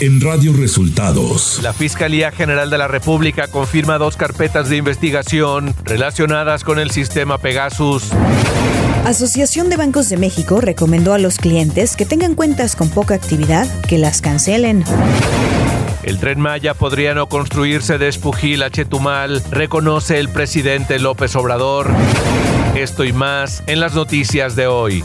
en Radio Resultados. La Fiscalía General de la República confirma dos carpetas de investigación relacionadas con el sistema Pegasus. Asociación de Bancos de México recomendó a los clientes que tengan cuentas con poca actividad que las cancelen. El tren Maya podría no construirse de Espujil a Chetumal, reconoce el presidente López Obrador. Esto y más en las noticias de hoy.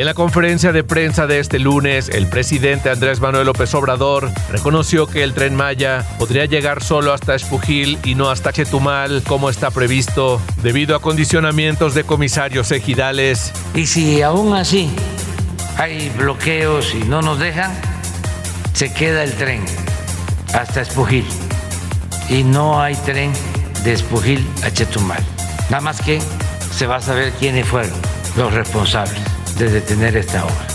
En la conferencia de prensa de este lunes, el presidente Andrés Manuel López Obrador reconoció que el tren Maya podría llegar solo hasta Espujil y no hasta Chetumal, como está previsto, debido a condicionamientos de comisarios ejidales. Y si aún así hay bloqueos y no nos dejan, se queda el tren hasta Espujil y no hay tren de Espujil a Chetumal. Nada más que se va a saber quiénes fueron los responsables de detener esta obra.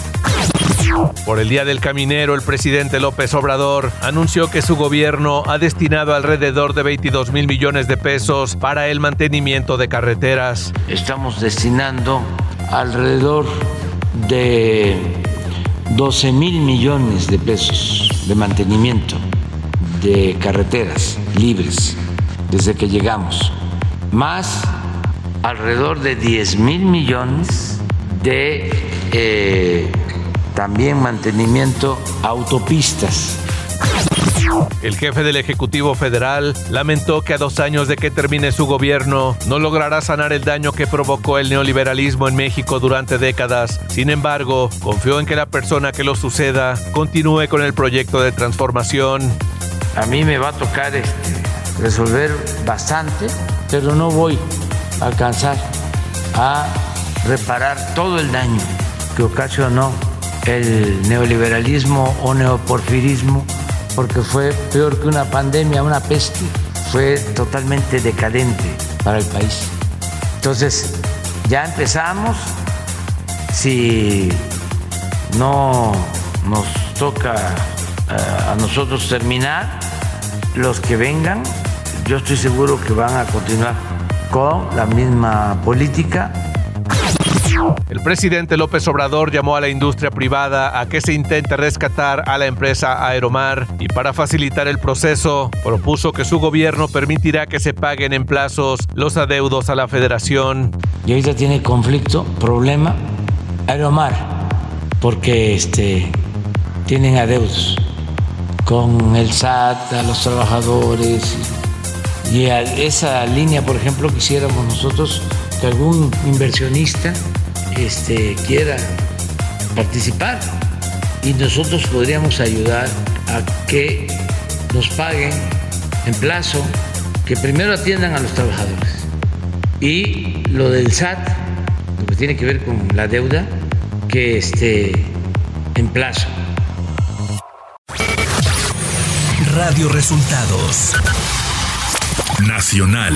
Por el Día del Caminero, el presidente López Obrador anunció que su gobierno ha destinado alrededor de 22 mil millones de pesos para el mantenimiento de carreteras. Estamos destinando alrededor de 12 mil millones de pesos de mantenimiento de carreteras libres desde que llegamos, más alrededor de 10 mil millones de eh, también mantenimiento autopistas. El jefe del Ejecutivo Federal lamentó que a dos años de que termine su gobierno no logrará sanar el daño que provocó el neoliberalismo en México durante décadas. Sin embargo, confió en que la persona que lo suceda continúe con el proyecto de transformación. A mí me va a tocar este, resolver bastante, pero no voy a alcanzar a reparar todo el daño que ocasionó el neoliberalismo o neoporfirismo, porque fue peor que una pandemia, una peste, fue totalmente decadente para el país. Entonces, ya empezamos, si no nos toca eh, a nosotros terminar, los que vengan, yo estoy seguro que van a continuar con la misma política el presidente López Obrador llamó a la industria privada a que se intente rescatar a la empresa Aeromar y para facilitar el proceso propuso que su gobierno permitirá que se paguen en plazos los adeudos a la federación. Y ahorita tiene conflicto, problema Aeromar, porque este, tienen adeudos con el SAT, a los trabajadores. Y a esa línea, por ejemplo, quisiéramos nosotros que algún inversionista este, quiera participar y nosotros podríamos ayudar a que nos paguen en plazo, que primero atiendan a los trabajadores. Y lo del SAT, lo que tiene que ver con la deuda, que esté en plazo. Radio Resultados Nacional.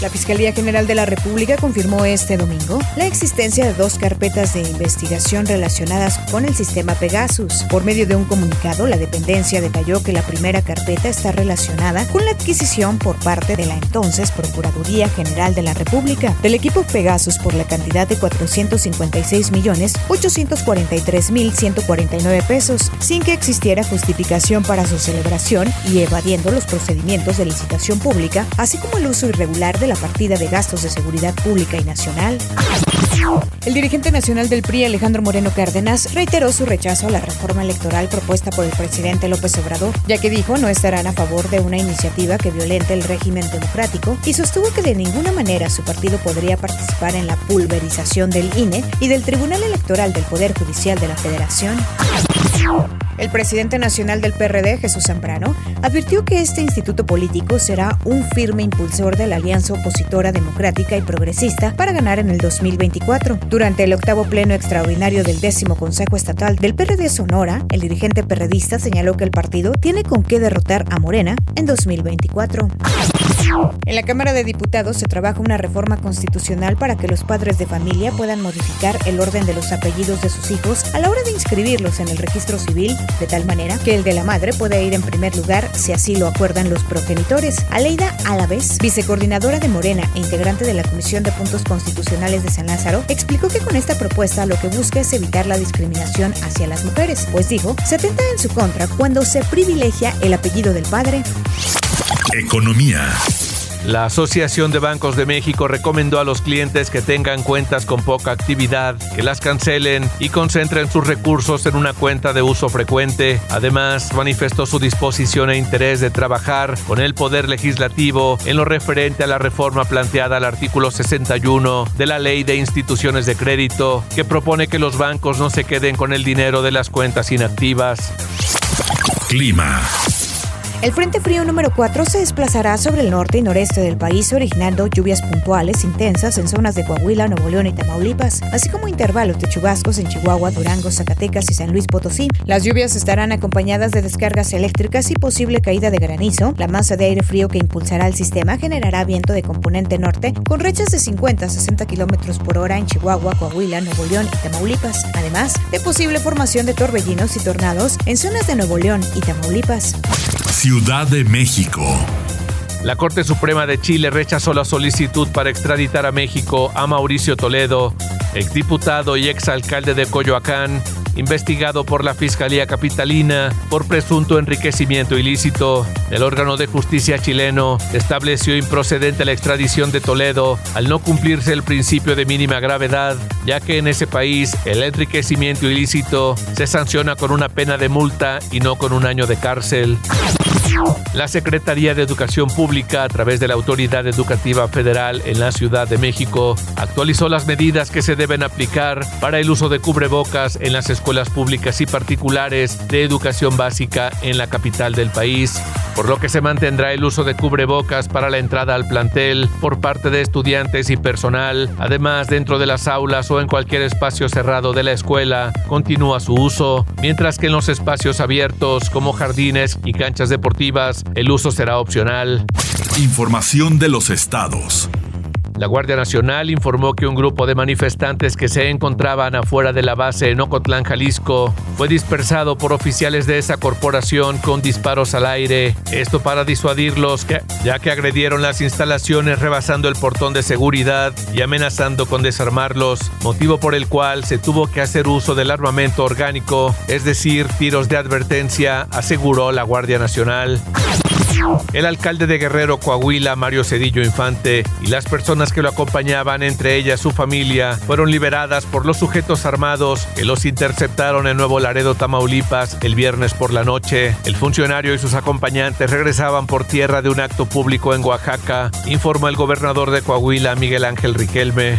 La Fiscalía General de la República confirmó este domingo la existencia de dos carpetas de investigación relacionadas con el sistema Pegasus. Por medio de un comunicado, la dependencia detalló que la primera carpeta está relacionada con la adquisición por parte de la entonces Procuraduría General de la República del equipo Pegasus por la cantidad de 456 millones 843 mil 149 pesos, sin que existiera justificación para su celebración y evadiendo los procedimientos de licitación pública, así como el uso irregular de la partida de gastos de seguridad pública y nacional. El dirigente nacional del PRI, Alejandro Moreno Cárdenas, reiteró su rechazo a la reforma electoral propuesta por el presidente López Obrador, ya que dijo no estarán a favor de una iniciativa que violente el régimen democrático y sostuvo que de ninguna manera su partido podría participar en la pulverización del INE y del Tribunal Electoral del Poder Judicial de la Federación. El presidente nacional del PRD, Jesús Zambrano, advirtió que este instituto político será un firme impulsor de la alianza opositora democrática y progresista para ganar en el 2024. Durante el octavo pleno extraordinario del décimo Consejo Estatal del PRD Sonora, el dirigente perredista señaló que el partido tiene con qué derrotar a Morena en 2024. En la Cámara de Diputados se trabaja una reforma constitucional para que los padres de familia puedan modificar el orden de los apellidos de sus hijos a la hora de inscribirlos en el registro civil, de tal manera que el de la madre pueda ir en primer lugar si así lo acuerdan los progenitores. Aleida Alavés, vicecoordinadora de Morena e integrante de la Comisión de Puntos Constitucionales de San Lázaro, explicó que con esta propuesta lo que busca es evitar la discriminación hacia las mujeres, pues dijo, se atenta en su contra cuando se privilegia el apellido del padre. Economía. La Asociación de Bancos de México recomendó a los clientes que tengan cuentas con poca actividad que las cancelen y concentren sus recursos en una cuenta de uso frecuente. Además, manifestó su disposición e interés de trabajar con el Poder Legislativo en lo referente a la reforma planteada al artículo 61 de la Ley de Instituciones de Crédito, que propone que los bancos no se queden con el dinero de las cuentas inactivas. Clima. El Frente Frío número 4 se desplazará sobre el norte y noreste del país, originando lluvias puntuales intensas en zonas de Coahuila, Nuevo León y Tamaulipas, así como intervalos de chubascos en Chihuahua, Durango, Zacatecas y San Luis Potosí. Las lluvias estarán acompañadas de descargas eléctricas y posible caída de granizo. La masa de aire frío que impulsará el sistema generará viento de componente norte con rechas de 50 a 60 kilómetros por hora en Chihuahua, Coahuila, Nuevo León y Tamaulipas, además de posible formación de torbellinos y tornados en zonas de Nuevo León y Tamaulipas. Ciudad de México. La Corte Suprema de Chile rechazó la solicitud para extraditar a México a Mauricio Toledo, exdiputado y exalcalde de Coyoacán, investigado por la Fiscalía Capitalina por presunto enriquecimiento ilícito. El órgano de justicia chileno estableció improcedente la extradición de Toledo al no cumplirse el principio de mínima gravedad, ya que en ese país el enriquecimiento ilícito se sanciona con una pena de multa y no con un año de cárcel. La Secretaría de Educación Pública, a través de la Autoridad Educativa Federal en la Ciudad de México, actualizó las medidas que se deben aplicar para el uso de cubrebocas en las escuelas públicas y particulares de educación básica en la capital del país, por lo que se mantendrá el uso de cubrebocas para la entrada al plantel por parte de estudiantes y personal. Además, dentro de las aulas o en cualquier espacio cerrado de la escuela, continúa su uso, mientras que en los espacios abiertos como jardines y canchas deportivas, el uso será opcional. Información de los estados. La Guardia Nacional informó que un grupo de manifestantes que se encontraban afuera de la base en Ocotlán, Jalisco, fue dispersado por oficiales de esa corporación con disparos al aire. Esto para disuadirlos, ya que agredieron las instalaciones rebasando el portón de seguridad y amenazando con desarmarlos, motivo por el cual se tuvo que hacer uso del armamento orgánico, es decir, tiros de advertencia, aseguró la Guardia Nacional. El alcalde de Guerrero, Coahuila, Mario Cedillo Infante, y las personas que lo acompañaban, entre ellas su familia, fueron liberadas por los sujetos armados que los interceptaron en Nuevo Laredo, Tamaulipas, el viernes por la noche. El funcionario y sus acompañantes regresaban por tierra de un acto público en Oaxaca, informó el gobernador de Coahuila, Miguel Ángel Riquelme.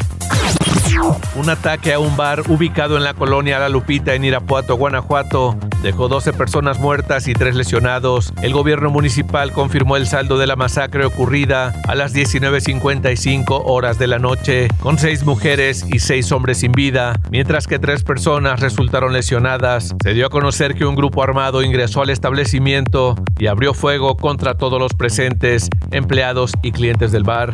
Un ataque a un bar ubicado en la colonia La Lupita en Irapuato, Guanajuato, dejó 12 personas muertas y 3 lesionados. El gobierno municipal confirmó el saldo de la masacre ocurrida a las 19.55 horas de la noche, con 6 mujeres y 6 hombres sin vida, mientras que 3 personas resultaron lesionadas. Se dio a conocer que un grupo armado ingresó al establecimiento y abrió fuego contra todos los presentes, empleados y clientes del bar.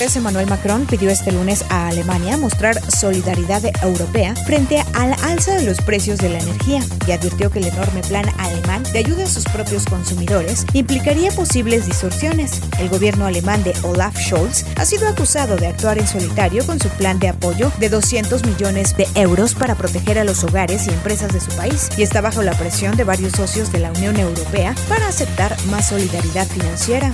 Emmanuel Macron pidió este lunes a Alemania mostrar solidaridad europea frente al alza de los precios de la energía y advirtió que el enorme plan alemán de ayuda a sus propios consumidores implicaría posibles distorsiones. El gobierno alemán de Olaf Scholz ha sido acusado de actuar en solitario con su plan de apoyo de 200 millones de euros para proteger a los hogares y empresas de su país y está bajo la presión de varios socios de la Unión Europea para aceptar más solidaridad financiera.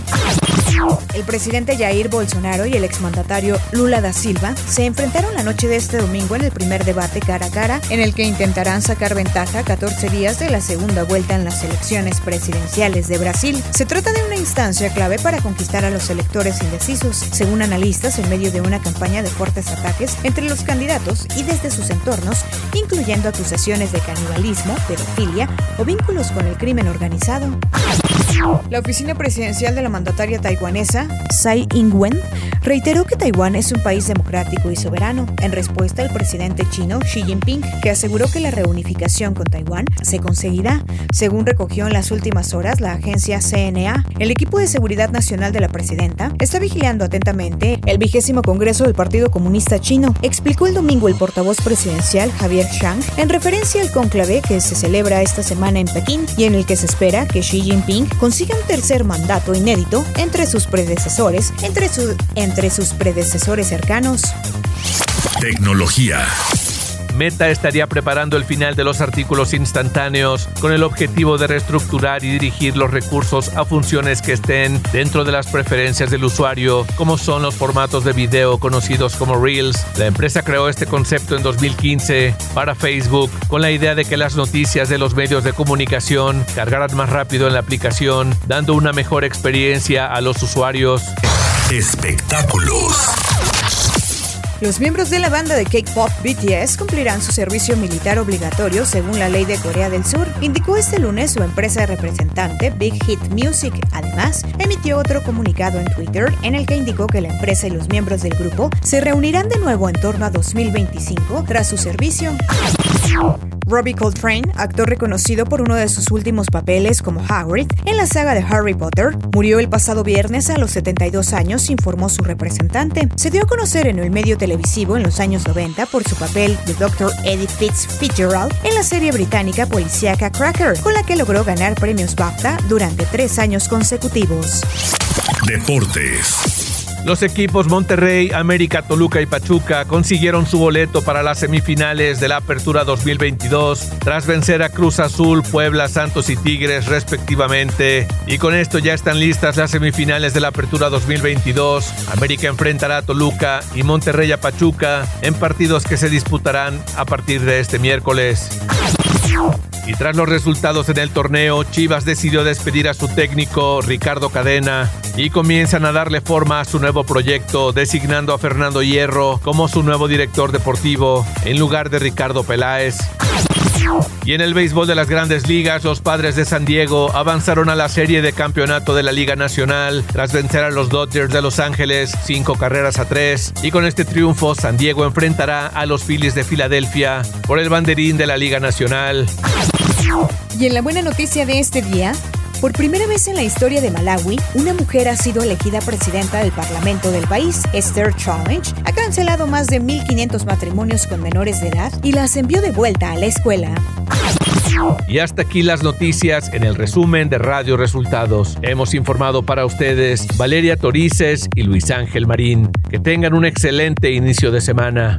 El presidente Jair Bolsonaro y el exmandatario Lula da Silva se enfrentaron la noche de este domingo en el primer debate cara a cara, en el que intentarán sacar ventaja 14 días de la segunda vuelta en las elecciones presidenciales de Brasil. Se trata de una instancia clave para conquistar a los electores indecisos, según analistas, en medio de una campaña de fuertes ataques entre los candidatos y desde sus entornos, incluyendo acusaciones de canibalismo, pedofilia o vínculos con el crimen organizado. La oficina presidencial de la mandataria taiwanesa, Tsai Ing-wen, reiteró que Taiwán es un país democrático y soberano, en respuesta al presidente chino Xi Jinping, que aseguró que la reunificación con Taiwán se conseguirá, según recogió en las últimas horas la agencia CNA. El equipo de seguridad nacional de la presidenta está vigilando atentamente el vigésimo Congreso del Partido Comunista Chino, explicó el domingo el portavoz presidencial Javier Shang en referencia al conclave que se celebra esta semana en Pekín y en el que se espera que Xi Jinping consiga un tercer mandato inédito entre sus predecesores, entre, entre sus predecesores cercanos. Tecnología. Meta estaría preparando el final de los artículos instantáneos con el objetivo de reestructurar y dirigir los recursos a funciones que estén dentro de las preferencias del usuario, como son los formatos de video conocidos como Reels. La empresa creó este concepto en 2015 para Facebook con la idea de que las noticias de los medios de comunicación cargaran más rápido en la aplicación, dando una mejor experiencia a los usuarios. Espectáculos. Los miembros de la banda de K-pop BTS cumplirán su servicio militar obligatorio según la ley de Corea del Sur, indicó este lunes su empresa representante Big Hit Music. Además, emitió otro comunicado en Twitter en el que indicó que la empresa y los miembros del grupo se reunirán de nuevo en torno a 2025 tras su servicio. Robbie Coltrane, actor reconocido por uno de sus últimos papeles como Hagrid en la saga de Harry Potter, murió el pasado viernes a los 72 años, informó su representante. Se dio a conocer en el medio televisivo en los años 90 por su papel de Dr. Eddie Fitzgerald en la serie británica policíaca Cracker, con la que logró ganar premios BAFTA durante tres años consecutivos. Deportes. Los equipos Monterrey, América, Toluca y Pachuca consiguieron su boleto para las semifinales de la Apertura 2022 tras vencer a Cruz Azul, Puebla, Santos y Tigres respectivamente. Y con esto ya están listas las semifinales de la Apertura 2022. América enfrentará a Toluca y Monterrey a Pachuca en partidos que se disputarán a partir de este miércoles. Y tras los resultados en el torneo, Chivas decidió despedir a su técnico Ricardo Cadena y comienzan a darle forma a su nuevo proyecto, designando a Fernando Hierro como su nuevo director deportivo en lugar de Ricardo Peláez. Y en el béisbol de las grandes ligas, los padres de San Diego avanzaron a la serie de campeonato de la Liga Nacional tras vencer a los Dodgers de Los Ángeles cinco carreras a tres. Y con este triunfo, San Diego enfrentará a los Phillies de Filadelfia por el banderín de la Liga Nacional. Y en la buena noticia de este día, por primera vez en la historia de Malawi, una mujer ha sido elegida presidenta del Parlamento del país. Esther Challenge ha cancelado más de 1.500 matrimonios con menores de edad y las envió de vuelta a la escuela. Y hasta aquí las noticias en el resumen de Radio Resultados. Hemos informado para ustedes Valeria Torices y Luis Ángel Marín. Que tengan un excelente inicio de semana.